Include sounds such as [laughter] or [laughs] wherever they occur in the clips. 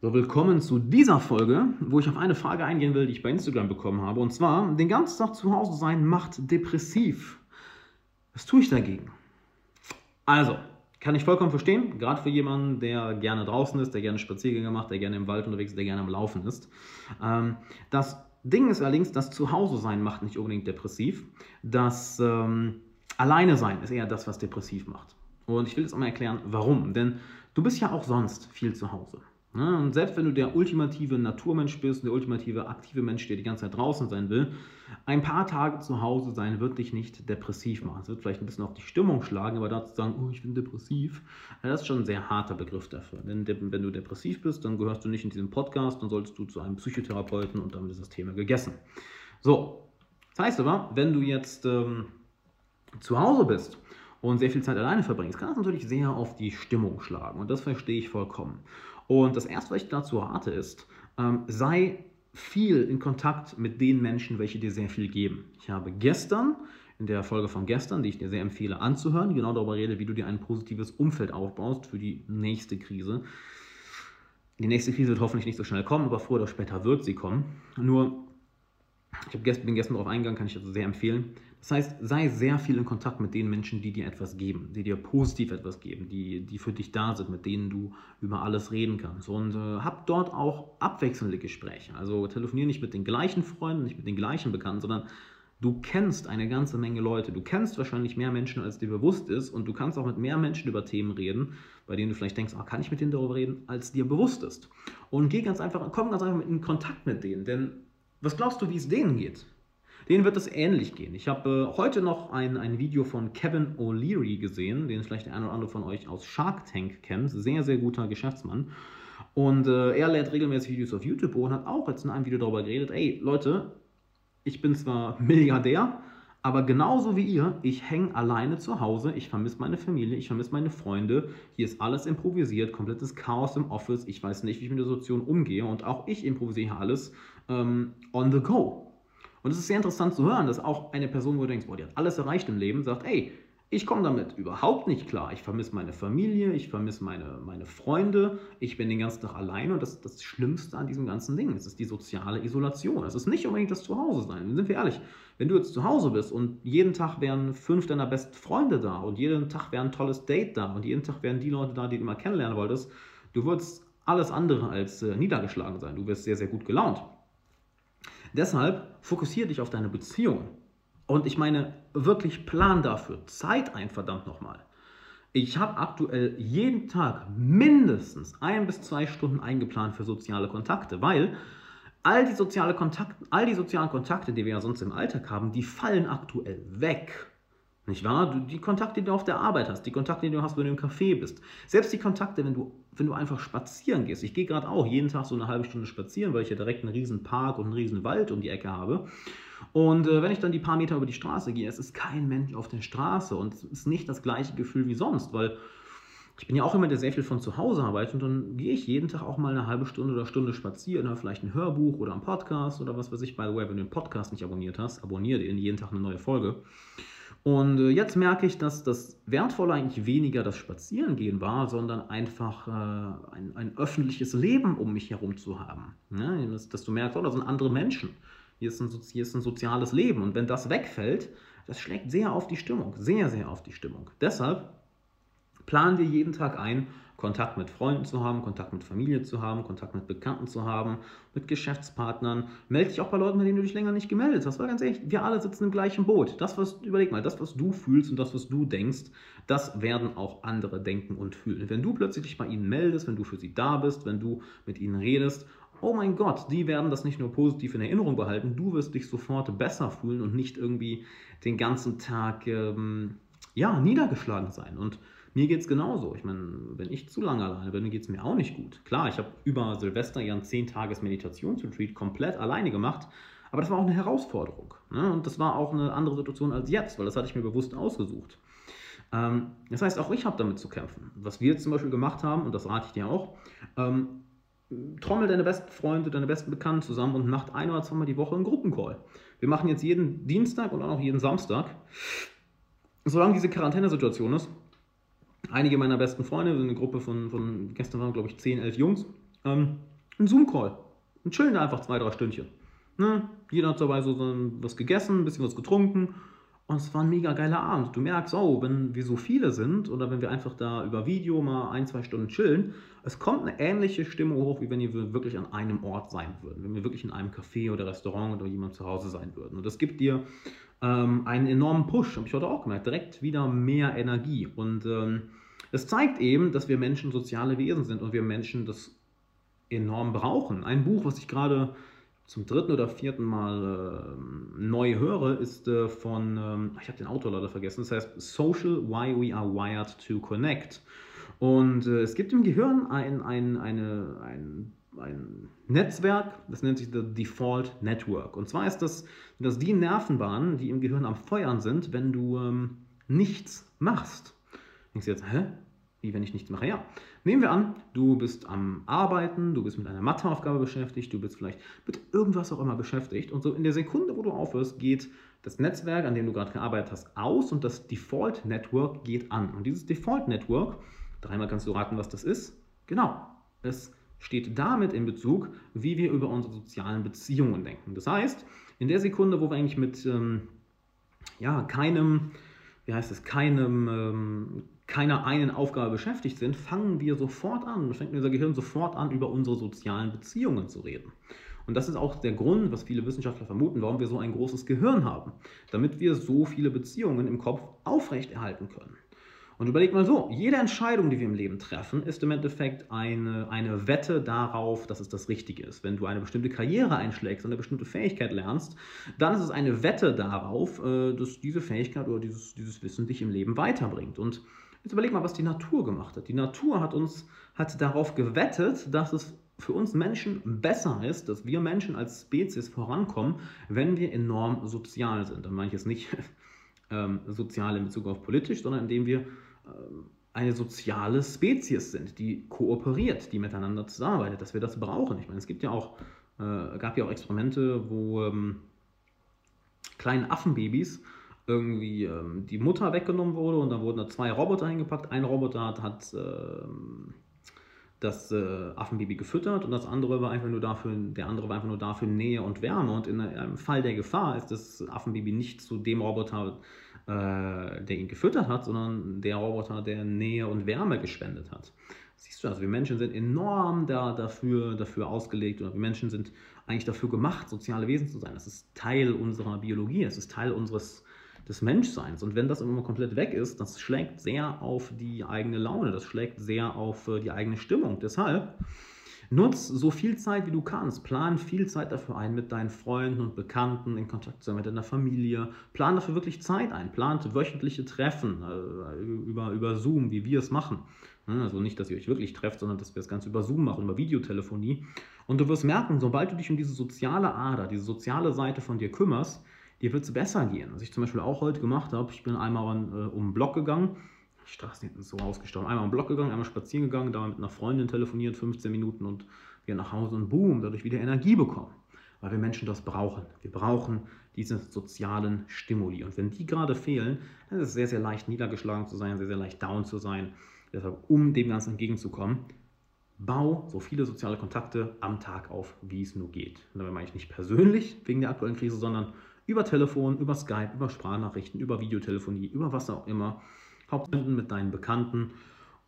So, willkommen zu dieser Folge, wo ich auf eine Frage eingehen will, die ich bei Instagram bekommen habe. Und zwar, den ganzen Tag zu Hause sein macht depressiv. Was tue ich dagegen? Also, kann ich vollkommen verstehen, gerade für jemanden, der gerne draußen ist, der gerne Spaziergänge macht, der gerne im Wald unterwegs ist, der gerne am Laufen ist. Ähm, das Ding ist allerdings, das Zuhause sein macht nicht unbedingt depressiv. Das ähm, Alleine sein ist eher das, was depressiv macht. Und ich will jetzt auch mal erklären, warum. Denn du bist ja auch sonst viel zu Hause. Ne? Und selbst wenn du der ultimative Naturmensch bist, der ultimative aktive Mensch, der die ganze Zeit draußen sein will, ein paar Tage zu Hause sein wird dich nicht depressiv machen. Es wird vielleicht ein bisschen auf die Stimmung schlagen, aber dazu sagen, oh, ich bin depressiv, das ist schon ein sehr harter Begriff dafür. Denn wenn du depressiv bist, dann gehörst du nicht in diesen Podcast, dann solltest du zu einem Psychotherapeuten und damit ist das Thema gegessen. So, das heißt aber, wenn du jetzt ähm, zu Hause bist und sehr viel Zeit alleine verbringst, kann das natürlich sehr auf die Stimmung schlagen und das verstehe ich vollkommen. Und das Erste, was ich dazu rate, ist, ähm, sei viel in Kontakt mit den Menschen, welche dir sehr viel geben. Ich habe gestern, in der Folge von gestern, die ich dir sehr empfehle anzuhören, genau darüber rede, wie du dir ein positives Umfeld aufbaust für die nächste Krise. Die nächste Krise wird hoffentlich nicht so schnell kommen, aber früher oder später wird sie kommen. Nur, ich bin gestern darauf eingegangen, kann ich also sehr empfehlen. Das heißt, sei sehr viel in Kontakt mit den Menschen, die dir etwas geben, die dir positiv etwas geben, die, die für dich da sind, mit denen du über alles reden kannst. Und äh, hab dort auch abwechselnde Gespräche. Also telefoniere nicht mit den gleichen Freunden, nicht mit den gleichen Bekannten, sondern du kennst eine ganze Menge Leute. Du kennst wahrscheinlich mehr Menschen, als dir bewusst ist. Und du kannst auch mit mehr Menschen über Themen reden, bei denen du vielleicht denkst, oh, kann ich mit denen darüber reden, als dir bewusst ist. Und geh ganz einfach, komm ganz einfach in Kontakt mit denen. Denn was glaubst du, wie es denen geht? Denen wird es ähnlich gehen. Ich habe äh, heute noch ein, ein Video von Kevin O'Leary gesehen, den vielleicht der eine oder andere von euch aus Shark Tank kennt. Sehr, sehr guter Geschäftsmann. Und äh, er lädt regelmäßig Videos auf YouTube und hat auch jetzt in einem Video darüber geredet, ey Leute, ich bin zwar [laughs] Milliardär, aber genauso wie ihr, ich hänge alleine zu Hause, ich vermisse meine Familie, ich vermisse meine Freunde, hier ist alles improvisiert, komplettes Chaos im Office, ich weiß nicht, wie ich mit der Situation umgehe und auch ich improvisiere alles ähm, on the go. Und es ist sehr interessant zu hören, dass auch eine Person, wo du denkst, boah, die hat alles erreicht im Leben, sagt, ey, ich komme damit überhaupt nicht klar. Ich vermisse meine Familie, ich vermisse meine, meine Freunde, ich bin den ganzen Tag allein und das das Schlimmste an diesem ganzen Ding. Es ist die soziale Isolation. Es ist nicht unbedingt das Zuhause sein. Sind wir ehrlich, wenn du jetzt zu Hause bist und jeden Tag wären fünf deiner besten Freunde da und jeden Tag wäre ein tolles Date da und jeden Tag wären die Leute da, die du mal kennenlernen wolltest, du würdest alles andere als äh, niedergeschlagen sein. Du wirst sehr, sehr gut gelaunt. Deshalb fokussiere dich auf deine Beziehung. Und ich meine, wirklich plan dafür. Zeit ein, verdammt nochmal. Ich habe aktuell jeden Tag mindestens ein bis zwei Stunden eingeplant für soziale Kontakte, weil all die, soziale Kontakte, all die sozialen Kontakte, die wir ja sonst im Alltag haben, die fallen aktuell weg. Nicht wahr? Die Kontakte, die du auf der Arbeit hast, die Kontakte, die du hast, wenn du im Café bist. Selbst die Kontakte, wenn du, wenn du einfach spazieren gehst. Ich gehe gerade auch jeden Tag so eine halbe Stunde spazieren, weil ich ja direkt einen riesen Park und einen riesen Wald um die Ecke habe. Und äh, wenn ich dann die paar Meter über die Straße gehe, es ist kein Mensch auf der Straße und es ist nicht das gleiche Gefühl wie sonst, weil ich bin ja auch immer der sehr viel von zu Hause arbeitet und dann gehe ich jeden Tag auch mal eine halbe Stunde oder Stunde spazieren, höre vielleicht ein Hörbuch oder ein Podcast oder was weiß ich. By the way, wenn du den Podcast nicht abonniert hast, abonniere den jeden Tag eine neue Folge. Und äh, jetzt merke ich, dass das Wertvolle eigentlich weniger das Spazierengehen war, sondern einfach äh, ein, ein, öffentliches Leben um mich herum zu haben. Ne? Dass, dass, du merkst, oh, da sind andere Menschen. Hier ist, ein, hier ist ein soziales Leben. Und wenn das wegfällt, das schlägt sehr auf die Stimmung. Sehr, sehr auf die Stimmung. Deshalb plan dir jeden Tag ein, Kontakt mit Freunden zu haben, Kontakt mit Familie zu haben, Kontakt mit Bekannten zu haben, mit Geschäftspartnern. Melde dich auch bei Leuten, bei denen du dich länger nicht gemeldet hast. Weil ganz ehrlich, wir alle sitzen im gleichen Boot. Das, was, überleg mal, das, was du fühlst und das, was du denkst, das werden auch andere denken und fühlen. Wenn du plötzlich dich bei ihnen meldest, wenn du für sie da bist, wenn du mit ihnen redest, oh mein Gott, die werden das nicht nur positiv in Erinnerung behalten, du wirst dich sofort besser fühlen und nicht irgendwie den ganzen Tag ähm, ja, niedergeschlagen sein. Und mir geht es genauso. Ich meine, wenn ich zu lange alleine bin, geht es mir auch nicht gut. Klar, ich habe über Silvester ja ein 10-Tages-Meditationsretreat komplett alleine gemacht, aber das war auch eine Herausforderung. Ne? Und das war auch eine andere Situation als jetzt, weil das hatte ich mir bewusst ausgesucht. Ähm, das heißt, auch ich habe damit zu kämpfen. Was wir jetzt zum Beispiel gemacht haben, und das rate ich dir auch, ähm, trommel deine besten Freunde, deine besten Bekannten zusammen und macht ein oder zweimal die Woche einen Gruppencall. Wir machen jetzt jeden Dienstag und auch jeden Samstag, solange diese Quarantänesituation ist, einige meiner besten Freunde, eine Gruppe von, von gestern waren, glaube ich, 10, 11 Jungs, ähm, Ein Zoom-Call. Und chillen da einfach zwei, drei Stündchen. Ne? Jeder hat dabei so was gegessen, ein bisschen was getrunken und es war ein mega geiler Abend. Du merkst, oh, wenn wir so viele sind oder wenn wir einfach da über Video mal ein, zwei Stunden chillen, es kommt eine ähnliche Stimmung hoch, wie wenn wir wirklich an einem Ort sein würden. Wenn wir wirklich in einem Café oder Restaurant oder jemand zu Hause sein würden. Und das gibt dir ähm, einen enormen Push, habe ich heute auch gemerkt, direkt wieder mehr Energie. Und ähm, es zeigt eben, dass wir Menschen soziale Wesen sind und wir Menschen das enorm brauchen. Ein Buch, was ich gerade zum dritten oder vierten Mal äh, neu höre, ist äh, von, ähm, ich habe den Autor leider vergessen, das heißt Social Why We Are Wired to Connect. Und äh, es gibt im Gehirn ein, ein, eine, ein, ein Netzwerk, das nennt sich The Default Network. Und zwar ist das, das die Nervenbahnen, die im Gehirn am Feuern sind, wenn du ähm, nichts machst. Denkst du jetzt, hä? Wie wenn ich nichts mache? Ja. Nehmen wir an, du bist am Arbeiten, du bist mit einer Matheaufgabe beschäftigt, du bist vielleicht mit irgendwas auch immer beschäftigt und so in der Sekunde, wo du aufhörst, geht das Netzwerk, an dem du gerade gearbeitet hast, aus und das Default Network geht an. Und dieses Default Network, dreimal kannst du raten, was das ist. Genau, es steht damit in Bezug, wie wir über unsere sozialen Beziehungen denken. Das heißt, in der Sekunde, wo wir eigentlich mit ähm, ja, keinem, wie heißt es, keinem, ähm, keiner einen Aufgabe beschäftigt sind, fangen wir sofort an, fängt unser Gehirn sofort an, über unsere sozialen Beziehungen zu reden. Und das ist auch der Grund, was viele Wissenschaftler vermuten, warum wir so ein großes Gehirn haben, damit wir so viele Beziehungen im Kopf aufrechterhalten können. Und überleg mal so, jede Entscheidung, die wir im Leben treffen, ist im Endeffekt eine, eine Wette darauf, dass es das Richtige ist. Wenn du eine bestimmte Karriere einschlägst und eine bestimmte Fähigkeit lernst, dann ist es eine Wette darauf, äh, dass diese Fähigkeit oder dieses, dieses Wissen dich im Leben weiterbringt. Und Jetzt überleg mal, was die Natur gemacht hat. Die Natur hat uns hat darauf gewettet, dass es für uns Menschen besser ist, dass wir Menschen als Spezies vorankommen, wenn wir enorm sozial sind. Dann meine ich jetzt nicht [laughs] ähm, sozial in Bezug auf politisch, sondern indem wir ähm, eine soziale Spezies sind, die kooperiert, die miteinander zusammenarbeitet, dass wir das brauchen. Ich meine, es gibt ja auch, äh, gab ja auch Experimente, wo ähm, kleine Affenbabys irgendwie ähm, die Mutter weggenommen wurde und dann wurden da zwei Roboter eingepackt. Ein Roboter hat, hat ähm, das äh, Affenbaby gefüttert und das andere war einfach nur dafür, der andere war einfach nur dafür Nähe und Wärme. Und in einem Fall der Gefahr ist das Affenbaby nicht zu dem Roboter, äh, der ihn gefüttert hat, sondern der Roboter, der Nähe und Wärme gespendet hat. Siehst du, also wir Menschen sind enorm da, dafür, dafür ausgelegt oder wir Menschen sind eigentlich dafür gemacht, soziale Wesen zu sein. Das ist Teil unserer Biologie, es ist Teil unseres des Menschseins. Und wenn das immer komplett weg ist, das schlägt sehr auf die eigene Laune, das schlägt sehr auf äh, die eigene Stimmung. Deshalb nutz so viel Zeit, wie du kannst. Plan viel Zeit dafür ein, mit deinen Freunden und Bekannten in Kontakt zu sein, mit deiner Familie. Plan dafür wirklich Zeit ein. Plant wöchentliche Treffen äh, über, über Zoom, wie wir es machen. Also nicht, dass ihr euch wirklich trefft, sondern dass wir das Ganze über Zoom machen, über Videotelefonie. Und du wirst merken, sobald du dich um diese soziale Ader, diese soziale Seite von dir kümmerst, dir wird es besser gehen. Was ich zum Beispiel auch heute gemacht habe, ich bin einmal äh, um den Block gegangen, die Straßen sind so ausgestorben, einmal um den Block gegangen, einmal spazieren gegangen, da mit einer Freundin telefoniert, 15 Minuten und wir nach Hause und boom, dadurch wieder Energie bekommen. Weil wir Menschen das brauchen. Wir brauchen diese sozialen Stimuli. Und wenn die gerade fehlen, dann ist es sehr, sehr leicht niedergeschlagen zu sein, sehr, sehr leicht down zu sein. Deshalb, um dem Ganzen entgegenzukommen, bau so viele soziale Kontakte am Tag auf, wie es nur geht. Und dabei meine ich nicht persönlich wegen der aktuellen Krise, sondern über Telefon, über Skype, über Sprachnachrichten, über Videotelefonie, über was auch immer. Hauptsächlich mit deinen Bekannten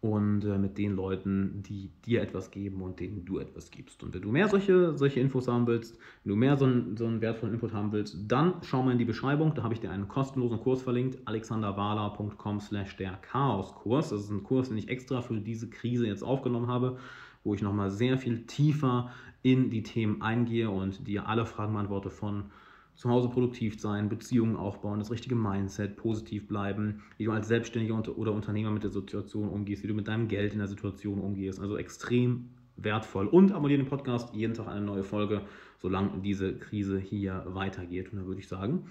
und äh, mit den Leuten, die dir etwas geben und denen du etwas gibst. Und wenn du mehr solche, solche Infos haben willst, wenn du mehr so einen, so einen wertvollen Input haben willst, dann schau mal in die Beschreibung. Da habe ich dir einen kostenlosen Kurs verlinkt, alexanderwala.com slash der Chaoskurs. Das ist ein Kurs, den ich extra für diese Krise jetzt aufgenommen habe, wo ich nochmal sehr viel tiefer in die Themen eingehe und dir alle Fragen beantworte von zu Hause produktiv sein, Beziehungen aufbauen, das richtige Mindset, positiv bleiben, wie du als Selbstständiger oder Unternehmer mit der Situation umgehst, wie du mit deinem Geld in der Situation umgehst. Also extrem wertvoll. Und abonniere den Podcast, jeden Tag eine neue Folge, solange diese Krise hier weitergeht. Und dann würde ich sagen,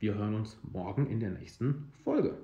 wir hören uns morgen in der nächsten Folge.